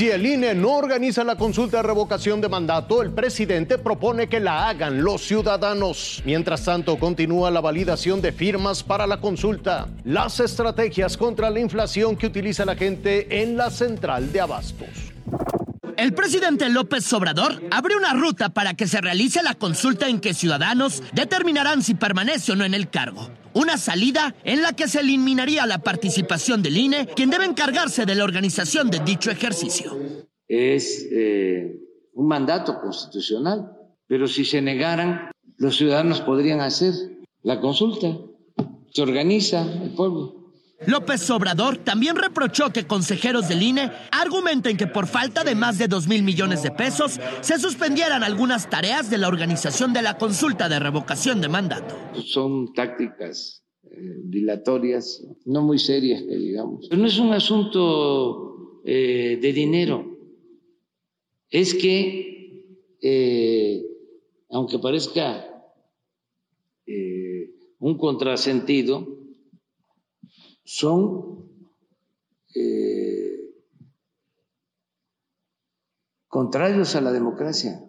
Si el INE no organiza la consulta de revocación de mandato, el presidente propone que la hagan los ciudadanos. Mientras tanto, continúa la validación de firmas para la consulta. Las estrategias contra la inflación que utiliza la gente en la central de abastos. El presidente López Obrador abre una ruta para que se realice la consulta en que ciudadanos determinarán si permanece o no en el cargo. Una salida en la que se eliminaría la participación del INE, quien debe encargarse de la organización de dicho ejercicio. Es eh, un mandato constitucional, pero si se negaran, los ciudadanos podrían hacer la consulta. Se organiza el pueblo. López Obrador también reprochó que consejeros del INE argumenten que por falta de más de 2 mil millones de pesos se suspendieran algunas tareas de la organización de la consulta de revocación de mandato. Son tácticas eh, dilatorias, no muy serias, que digamos. Pero no es un asunto eh, de dinero. Es que, eh, aunque parezca un contrasentido, son eh, contrarios a la democracia.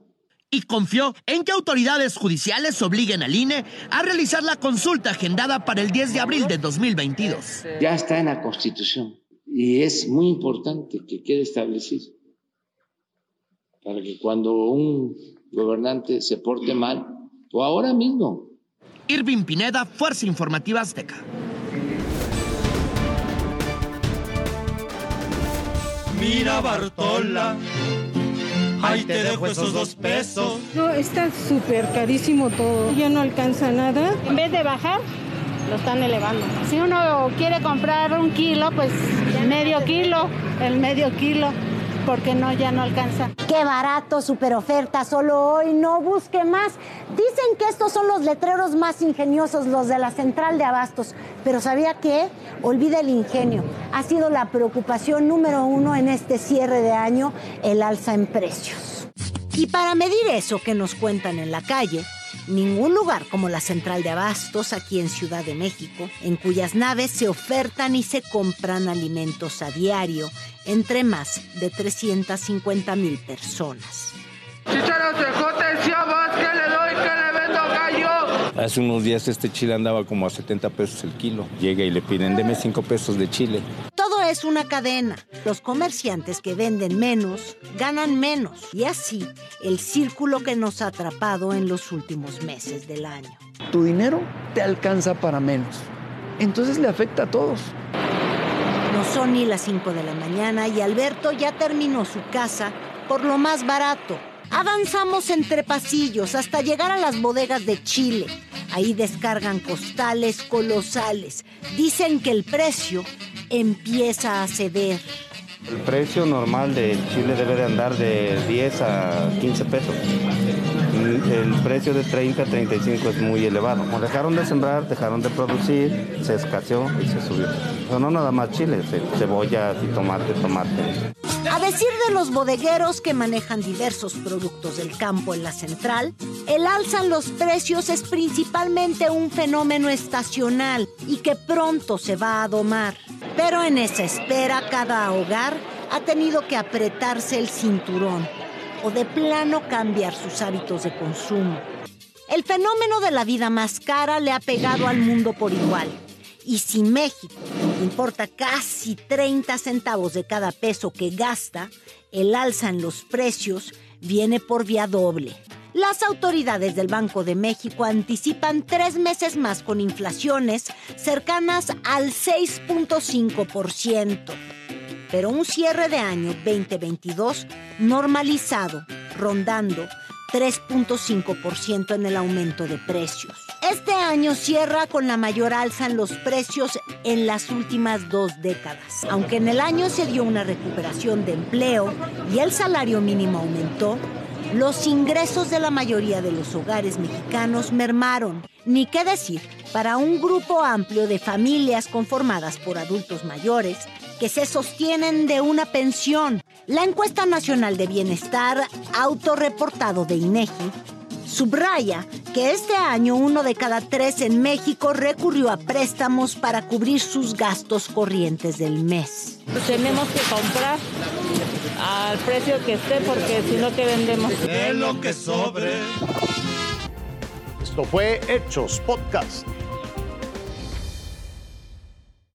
Y confió en que autoridades judiciales obliguen al INE a realizar la consulta agendada para el 10 de abril de 2022. Ya está en la Constitución y es muy importante que quede establecido para que cuando un gobernante se porte mal, o ahora mismo. Irving Pineda, Fuerza Informativa Azteca. Mira Bartola, ahí te dejo esos dos pesos. No, está súper carísimo todo. Ya no alcanza nada. En vez de bajar, lo están elevando. Si uno quiere comprar un kilo, pues medio kilo, el medio kilo porque no, ya no alcanza. Qué barato, super oferta, solo hoy, no busque más. Dicen que estos son los letreros más ingeniosos, los de la central de abastos, pero ¿sabía qué? Olvida el ingenio. Ha sido la preocupación número uno en este cierre de año, el alza en precios. Y para medir eso que nos cuentan en la calle, ningún lugar como la central de abastos aquí en Ciudad de México, en cuyas naves se ofertan y se compran alimentos a diario entre más de 350 mil personas. Hace unos días este chile andaba como a 70 pesos el kilo. Llega y le piden, deme 5 pesos de chile. Todo es una cadena. Los comerciantes que venden menos, ganan menos. Y así, el círculo que nos ha atrapado en los últimos meses del año. Tu dinero te alcanza para menos. Entonces le afecta a todos. No son ni las 5 de la mañana y Alberto ya terminó su casa por lo más barato. Avanzamos entre pasillos hasta llegar a las bodegas de Chile. Ahí descargan costales colosales. Dicen que el precio empieza a ceder. El precio normal del chile debe de andar de 10 a 15 pesos. El precio de 30 a 35 es muy elevado. Como dejaron de sembrar, dejaron de producir, se escaseó y se subió. Pero no nada más chile, cebollas y tomate, tomate. A decir de los bodegueros que manejan diversos productos del campo en la central, el alza en los precios es principalmente un fenómeno estacional y que pronto se va a domar. Pero en esa espera, cada hogar ha tenido que apretarse el cinturón o de plano cambiar sus hábitos de consumo. El fenómeno de la vida más cara le ha pegado al mundo por igual. Y si México importa casi 30 centavos de cada peso que gasta, el alza en los precios viene por vía doble. Las autoridades del Banco de México anticipan tres meses más con inflaciones cercanas al 6.5%, pero un cierre de año 2022 normalizado, rondando 3.5% en el aumento de precios. Este año cierra con la mayor alza en los precios en las últimas dos décadas. Aunque en el año se dio una recuperación de empleo y el salario mínimo aumentó, los ingresos de la mayoría de los hogares mexicanos mermaron. Ni qué decir, para un grupo amplio de familias conformadas por adultos mayores, que se sostienen de una pensión. La encuesta nacional de bienestar autorreportado de INEGI subraya que este año uno de cada tres en México recurrió a préstamos para cubrir sus gastos corrientes del mes. Tenemos que comprar al precio que esté porque si no, que vendemos? De lo que sobre. Esto fue Hechos Podcast.